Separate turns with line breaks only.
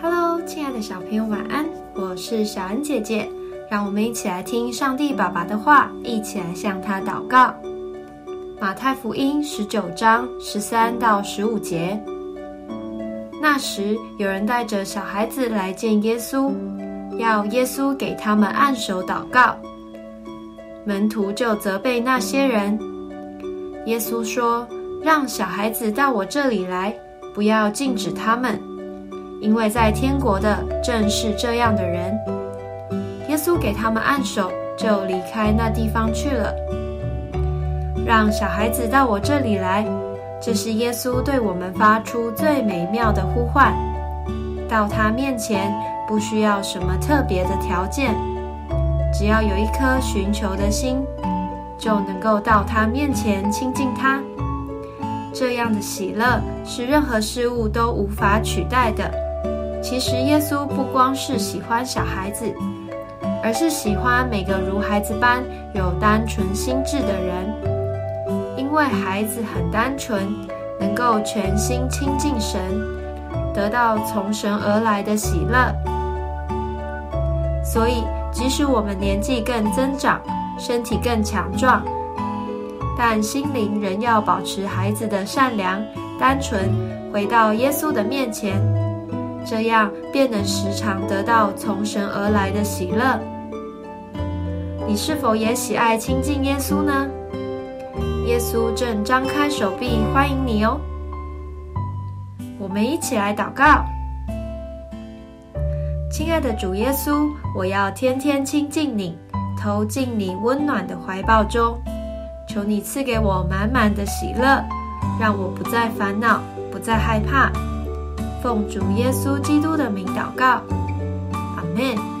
Hello，亲爱的小朋友，晚安！我是小恩姐姐，让我们一起来听上帝爸爸的话，一起来向他祷告。马太福音十九章十三到十五节。那时，有人带着小孩子来见耶稣，要耶稣给他们按手祷告。门徒就责备那些人。耶稣说：“让小孩子到我这里来，不要禁止他们。”因为在天国的正是这样的人，耶稣给他们按手，就离开那地方去了。让小孩子到我这里来，这是耶稣对我们发出最美妙的呼唤。到他面前不需要什么特别的条件，只要有一颗寻求的心，就能够到他面前亲近他。这样的喜乐是任何事物都无法取代的。其实耶稣不光是喜欢小孩子，而是喜欢每个如孩子般有单纯心智的人，因为孩子很单纯，能够全心亲近神，得到从神而来的喜乐。所以，即使我们年纪更增长，身体更强壮，但心灵仍要保持孩子的善良、单纯，回到耶稣的面前。这样便能时常得到从神而来的喜乐。你是否也喜爱亲近耶稣呢？耶稣正张开手臂欢迎你哦。我们一起来祷告：亲爱的主耶稣，我要天天亲近你，投进你温暖的怀抱中。求你赐给我满满的喜乐，让我不再烦恼，不再害怕。奉主耶稣基督的名祷告，阿门。